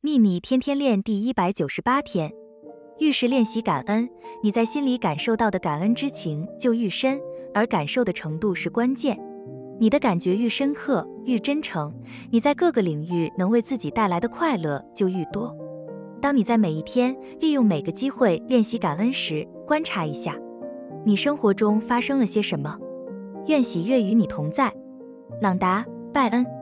秘密天天练第一百九十八天，遇是练习感恩，你在心里感受到的感恩之情就愈深，而感受的程度是关键。你的感觉愈深刻、愈真诚，你在各个领域能为自己带来的快乐就愈多。当你在每一天利用每个机会练习感恩时，观察一下，你生活中发生了些什么。愿喜悦与你同在，朗达·拜恩。